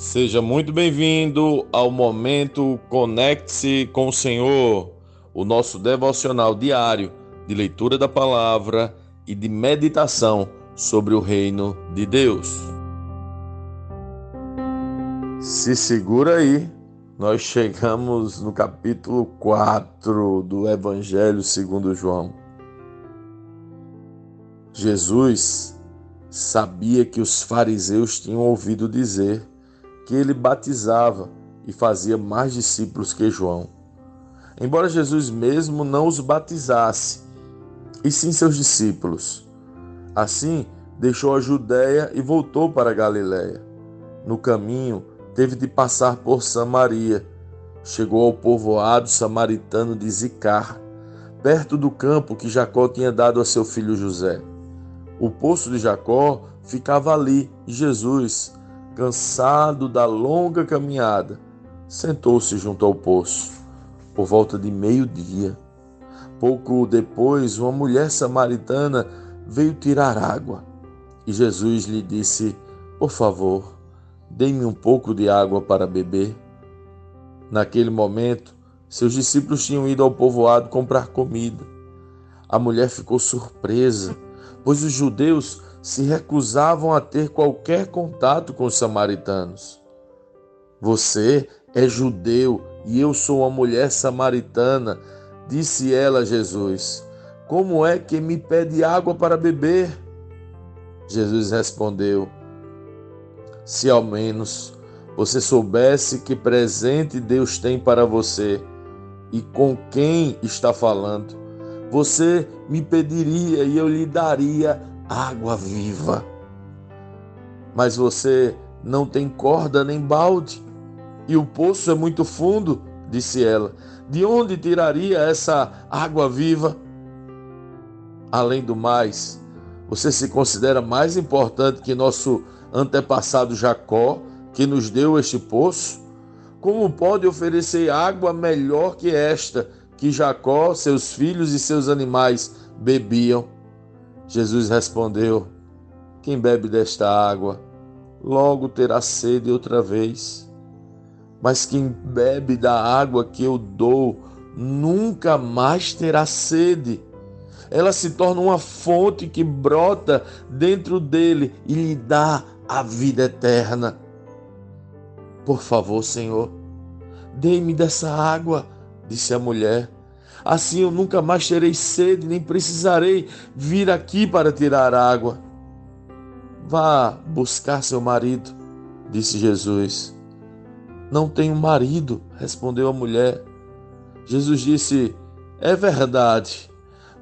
Seja muito bem-vindo ao momento Conecte-se com o Senhor, o nosso devocional diário de leitura da palavra e de meditação sobre o reino de Deus. Se segura aí, nós chegamos no capítulo 4 do Evangelho segundo João. Jesus sabia que os fariseus tinham ouvido dizer que ele batizava e fazia mais discípulos que João. Embora Jesus mesmo não os batizasse, e sim seus discípulos. Assim, deixou a Judéia e voltou para a Galiléia. No caminho, teve de passar por Samaria. Chegou ao povoado samaritano de Zicar, perto do campo que Jacó tinha dado a seu filho José. O poço de Jacó ficava ali e Jesus, cansado da longa caminhada, sentou-se junto ao poço. Por volta de meio-dia, pouco depois, uma mulher samaritana veio tirar água e Jesus lhe disse: Por favor, dê-me um pouco de água para beber. Naquele momento, seus discípulos tinham ido ao povoado comprar comida. A mulher ficou surpresa, pois os judeus se recusavam a ter qualquer contato com os samaritanos. Você é judeu e eu sou uma mulher samaritana, disse ela a Jesus. Como é que me pede água para beber? Jesus respondeu: Se ao menos você soubesse que presente Deus tem para você e com quem está falando, você me pediria e eu lhe daria água viva. Mas você não tem corda nem balde, e o poço é muito fundo, disse ela. De onde tiraria essa água viva? Além do mais, você se considera mais importante que nosso antepassado Jacó, que nos deu este poço? Como pode oferecer água melhor que esta, que Jacó, seus filhos e seus animais bebiam? Jesus respondeu: Quem bebe desta água, logo terá sede outra vez. Mas quem bebe da água que eu dou, nunca mais terá sede. Ela se torna uma fonte que brota dentro dele e lhe dá a vida eterna. Por favor, Senhor, dê-me dessa água, disse a mulher. Assim eu nunca mais terei sede, nem precisarei vir aqui para tirar água. Vá buscar seu marido, disse Jesus. Não tenho marido, respondeu a mulher. Jesus disse: É verdade,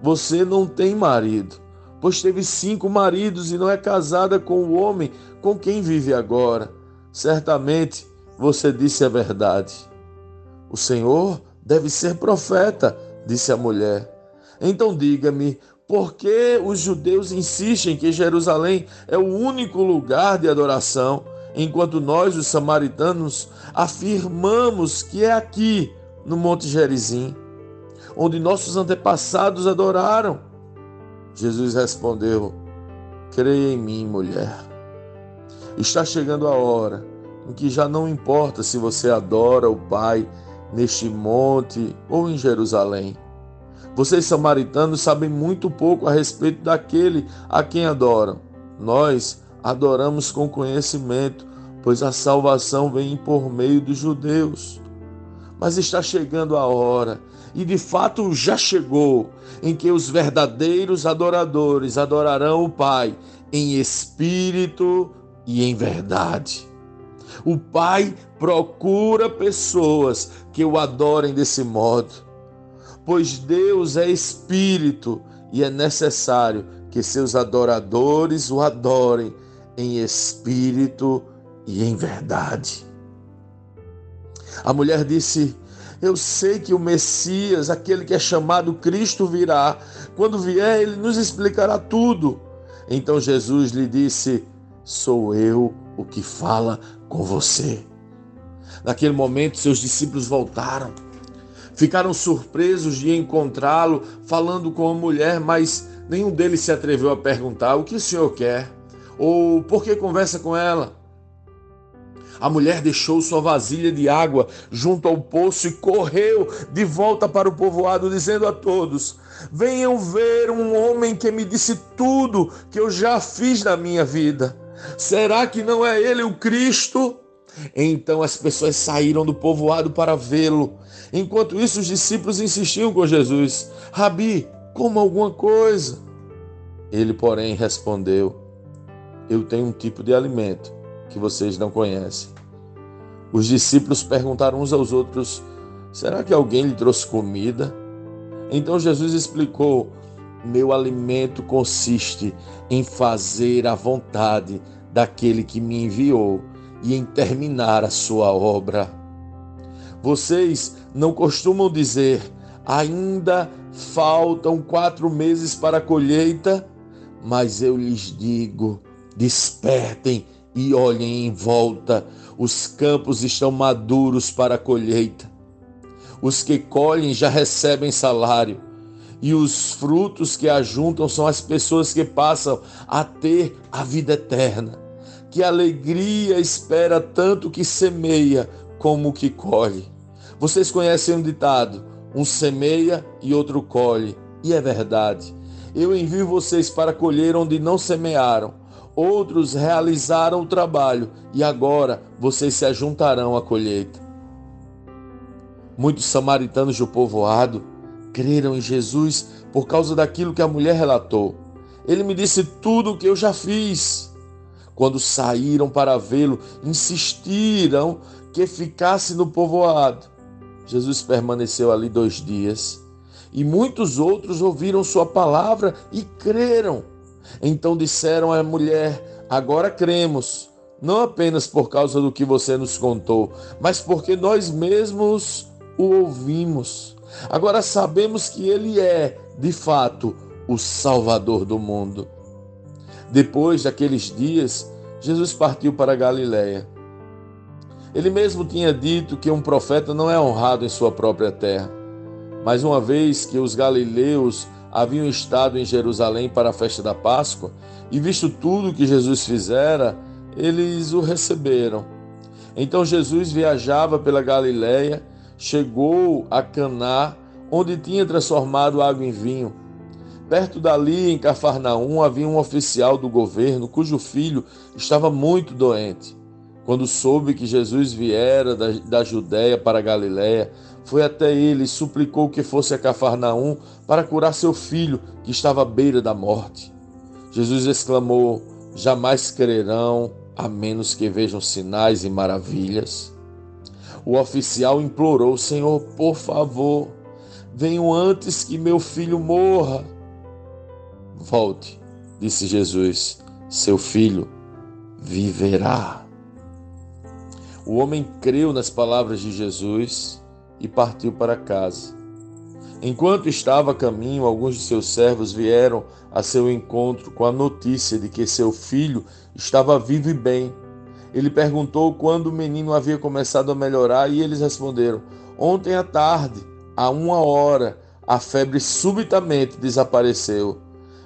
você não tem marido, pois teve cinco maridos e não é casada com o homem com quem vive agora. Certamente você disse a verdade. O Senhor deve ser profeta disse a mulher. Então diga-me, por que os judeus insistem que Jerusalém é o único lugar de adoração, enquanto nós, os samaritanos, afirmamos que é aqui, no Monte Gerizim, onde nossos antepassados adoraram? Jesus respondeu: Creia em mim, mulher. Está chegando a hora em que já não importa se você adora o Pai neste monte ou em Jerusalém. Vocês, samaritanos, sabem muito pouco a respeito daquele a quem adoram. Nós adoramos com conhecimento, pois a salvação vem por meio dos judeus. Mas está chegando a hora, e de fato já chegou, em que os verdadeiros adoradores adorarão o Pai em espírito e em verdade. O Pai procura pessoas que o adorem desse modo, pois Deus é espírito e é necessário que seus adoradores o adorem em espírito e em verdade. A mulher disse: Eu sei que o Messias, aquele que é chamado Cristo, virá. Quando vier, ele nos explicará tudo. Então Jesus lhe disse: Sou eu o que fala com você. Naquele momento, seus discípulos voltaram. Ficaram surpresos de encontrá-lo falando com a mulher, mas nenhum deles se atreveu a perguntar: O que o senhor quer? Ou por que conversa com ela? A mulher deixou sua vasilha de água junto ao poço e correu de volta para o povoado, dizendo a todos: Venham ver um homem que me disse tudo que eu já fiz na minha vida. Será que não é ele o Cristo? Então as pessoas saíram do povoado para vê-lo. Enquanto isso, os discípulos insistiam com Jesus: Rabi, coma alguma coisa. Ele, porém, respondeu: Eu tenho um tipo de alimento que vocês não conhecem. Os discípulos perguntaram uns aos outros: Será que alguém lhe trouxe comida? Então Jesus explicou: Meu alimento consiste em fazer a vontade daquele que me enviou e em terminar a sua obra. Vocês não costumam dizer: ainda faltam quatro meses para a colheita? Mas eu lhes digo: despertem e olhem em volta, os campos estão maduros para a colheita. Os que colhem já recebem salário, e os frutos que ajuntam são as pessoas que passam a ter a vida eterna. Que alegria espera tanto que semeia como que colhe. Vocês conhecem um ditado: um semeia e outro colhe, e é verdade. Eu envio vocês para colher onde não semearam outros realizaram o trabalho e agora vocês se ajuntarão à colheita. Muitos samaritanos do povoado creram em Jesus por causa daquilo que a mulher relatou. Ele me disse tudo o que eu já fiz. Quando saíram para vê-lo, insistiram que ficasse no povoado. Jesus permaneceu ali dois dias e muitos outros ouviram sua palavra e creram. Então disseram à mulher: Agora cremos, não apenas por causa do que você nos contou, mas porque nós mesmos o ouvimos. Agora sabemos que ele é, de fato, o Salvador do mundo. Depois daqueles dias, Jesus partiu para Galiléia. Ele mesmo tinha dito que um profeta não é honrado em sua própria terra. Mas uma vez que os galileus haviam estado em Jerusalém para a festa da Páscoa e visto tudo que Jesus fizera, eles o receberam. Então Jesus viajava pela Galiléia, chegou a Caná, onde tinha transformado água em vinho. Perto dali, em Cafarnaum, havia um oficial do governo cujo filho estava muito doente. Quando soube que Jesus viera da, da Judéia para a Galiléia, foi até ele e suplicou que fosse a Cafarnaum para curar seu filho, que estava à beira da morte. Jesus exclamou: Jamais crerão, a menos que vejam sinais e maravilhas. O oficial implorou: Senhor, por favor, venham antes que meu filho morra. Volte, disse Jesus, seu filho viverá. O homem creu nas palavras de Jesus e partiu para casa. Enquanto estava a caminho, alguns de seus servos vieram a seu encontro com a notícia de que seu filho estava vivo e bem. Ele perguntou quando o menino havia começado a melhorar e eles responderam: Ontem à tarde, a uma hora, a febre subitamente desapareceu.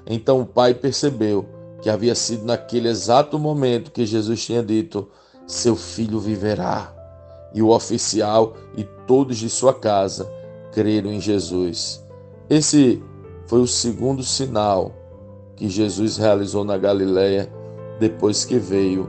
Então o pai percebeu que havia sido naquele exato momento que Jesus tinha dito: Seu filho viverá e o oficial e todos de sua casa creram em Jesus. Esse foi o segundo sinal que Jesus realizou na Galiléia depois que veio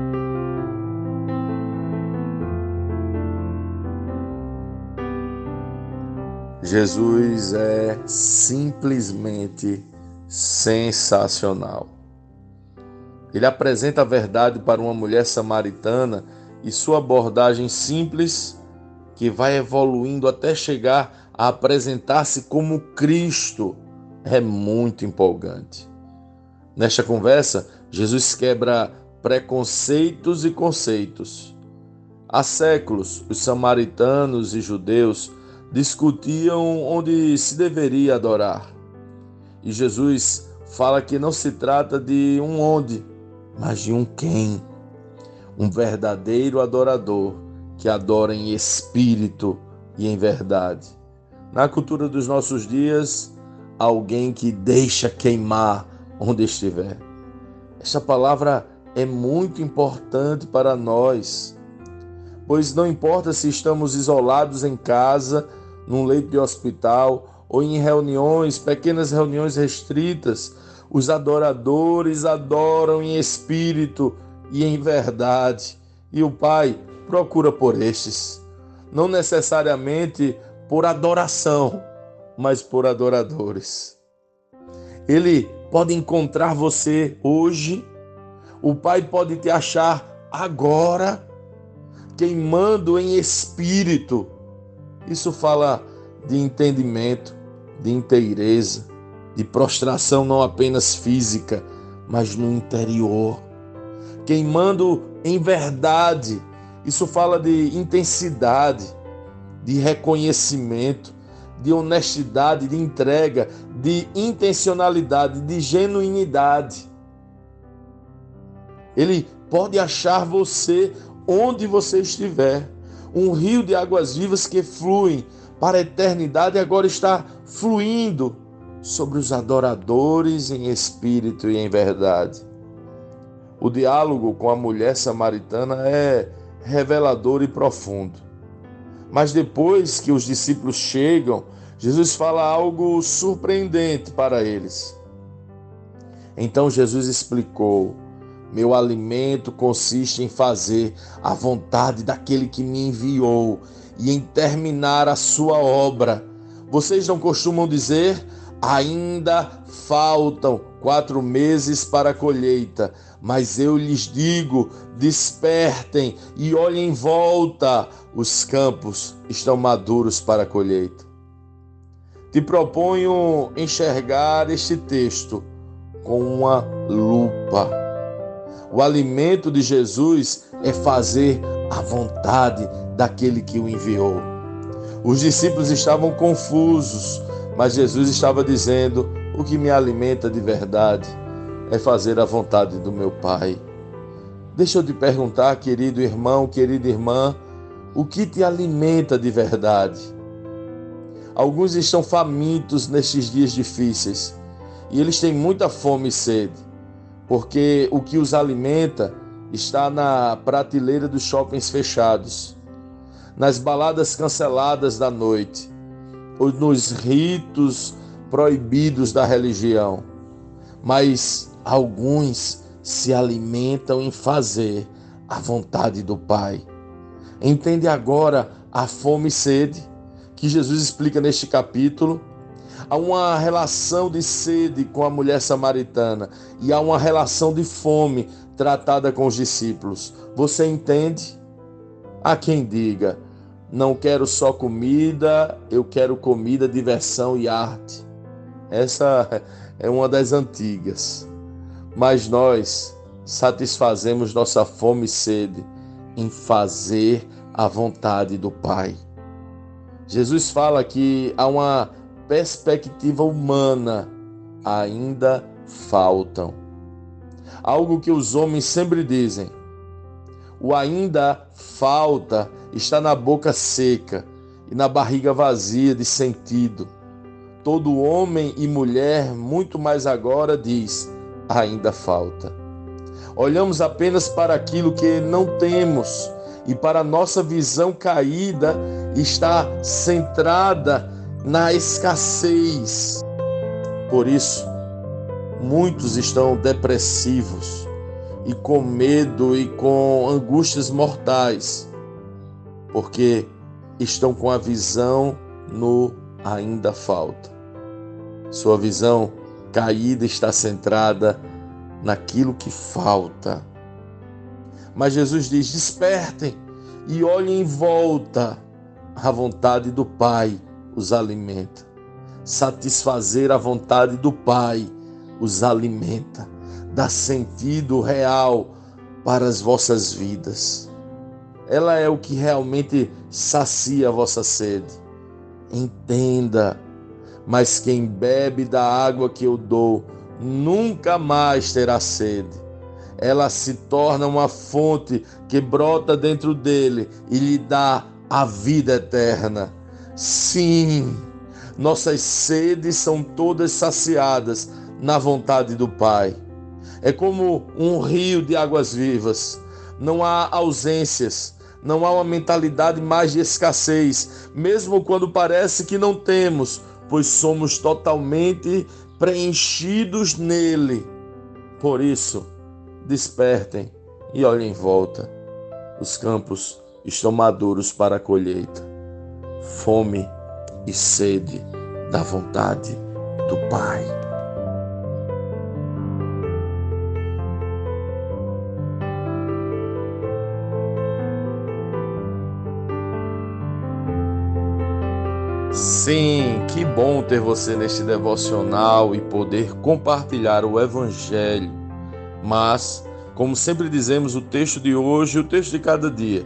Jesus é simplesmente sensacional. Ele apresenta a verdade para uma mulher samaritana e sua abordagem simples, que vai evoluindo até chegar a apresentar-se como Cristo é muito empolgante. Nesta conversa, Jesus quebra preconceitos e conceitos. Há séculos, os samaritanos e judeus discutiam onde se deveria adorar. E Jesus fala que não se trata de um onde, mas de um quem. Um verdadeiro adorador que adora em espírito e em verdade. Na cultura dos nossos dias, alguém que deixa queimar onde estiver. Essa palavra é muito importante para nós, pois não importa se estamos isolados em casa, num leito de hospital ou em reuniões, pequenas reuniões restritas, os adoradores adoram em espírito e em verdade. E o Pai procura por estes, não necessariamente por adoração, mas por adoradores. Ele pode encontrar você hoje, o Pai pode te achar agora, queimando em espírito. Isso fala de entendimento, de inteireza, de prostração não apenas física, mas no interior. Queimando em verdade. Isso fala de intensidade, de reconhecimento, de honestidade, de entrega, de intencionalidade, de genuinidade. Ele pode achar você onde você estiver. Um rio de águas vivas que fluem para a eternidade agora está fluindo sobre os adoradores em espírito e em verdade. O diálogo com a mulher samaritana é revelador e profundo. Mas depois que os discípulos chegam, Jesus fala algo surpreendente para eles. Então Jesus explicou: Meu alimento consiste em fazer a vontade daquele que me enviou e em terminar a sua obra. Vocês não costumam dizer: ainda faltam quatro meses para a colheita, mas eu lhes digo: despertem e olhem em volta, os campos estão maduros para a colheita. Te proponho enxergar este texto com uma lupa. O alimento de Jesus é fazer a vontade daquele que o enviou. Os discípulos estavam confusos, mas Jesus estava dizendo: O que me alimenta de verdade é fazer a vontade do meu Pai. Deixa eu te perguntar, querido irmão, querida irmã, o que te alimenta de verdade? Alguns estão famintos nestes dias difíceis e eles têm muita fome e sede, porque o que os alimenta está na prateleira dos shoppings fechados, nas baladas canceladas da noite, ou nos ritos proibidos da religião. Mas alguns se alimentam em fazer a vontade do Pai. Entende agora a fome e sede que Jesus explica neste capítulo? Há uma relação de sede com a mulher samaritana e há uma relação de fome tratada com os discípulos. Você entende? Há quem diga: não quero só comida, eu quero comida, diversão e arte. Essa é uma das antigas. Mas nós satisfazemos nossa fome e sede em fazer a vontade do Pai. Jesus fala que há uma perspectiva humana, ainda faltam algo que os homens sempre dizem. O ainda falta está na boca seca e na barriga vazia de sentido. Todo homem e mulher, muito mais agora, diz: ainda falta. Olhamos apenas para aquilo que não temos e para nossa visão caída está centrada na escassez. Por isso, Muitos estão depressivos e com medo e com angústias mortais, porque estão com a visão no ainda falta. Sua visão caída está centrada naquilo que falta. Mas Jesus diz: despertem e olhem em volta. A vontade do Pai os alimenta. Satisfazer a vontade do Pai os alimenta, dá sentido real para as vossas vidas. Ela é o que realmente sacia a vossa sede. Entenda, mas quem bebe da água que eu dou nunca mais terá sede. Ela se torna uma fonte que brota dentro dele e lhe dá a vida eterna. Sim, nossas sedes são todas saciadas na vontade do Pai. É como um rio de águas vivas. Não há ausências, não há uma mentalidade mais de escassez, mesmo quando parece que não temos, pois somos totalmente preenchidos nele. Por isso, despertem e olhem em volta. Os campos estão maduros para a colheita. Fome e sede da vontade do Pai. Sim, que bom ter você neste devocional e poder compartilhar o Evangelho. Mas, como sempre dizemos, o texto de hoje o texto de cada dia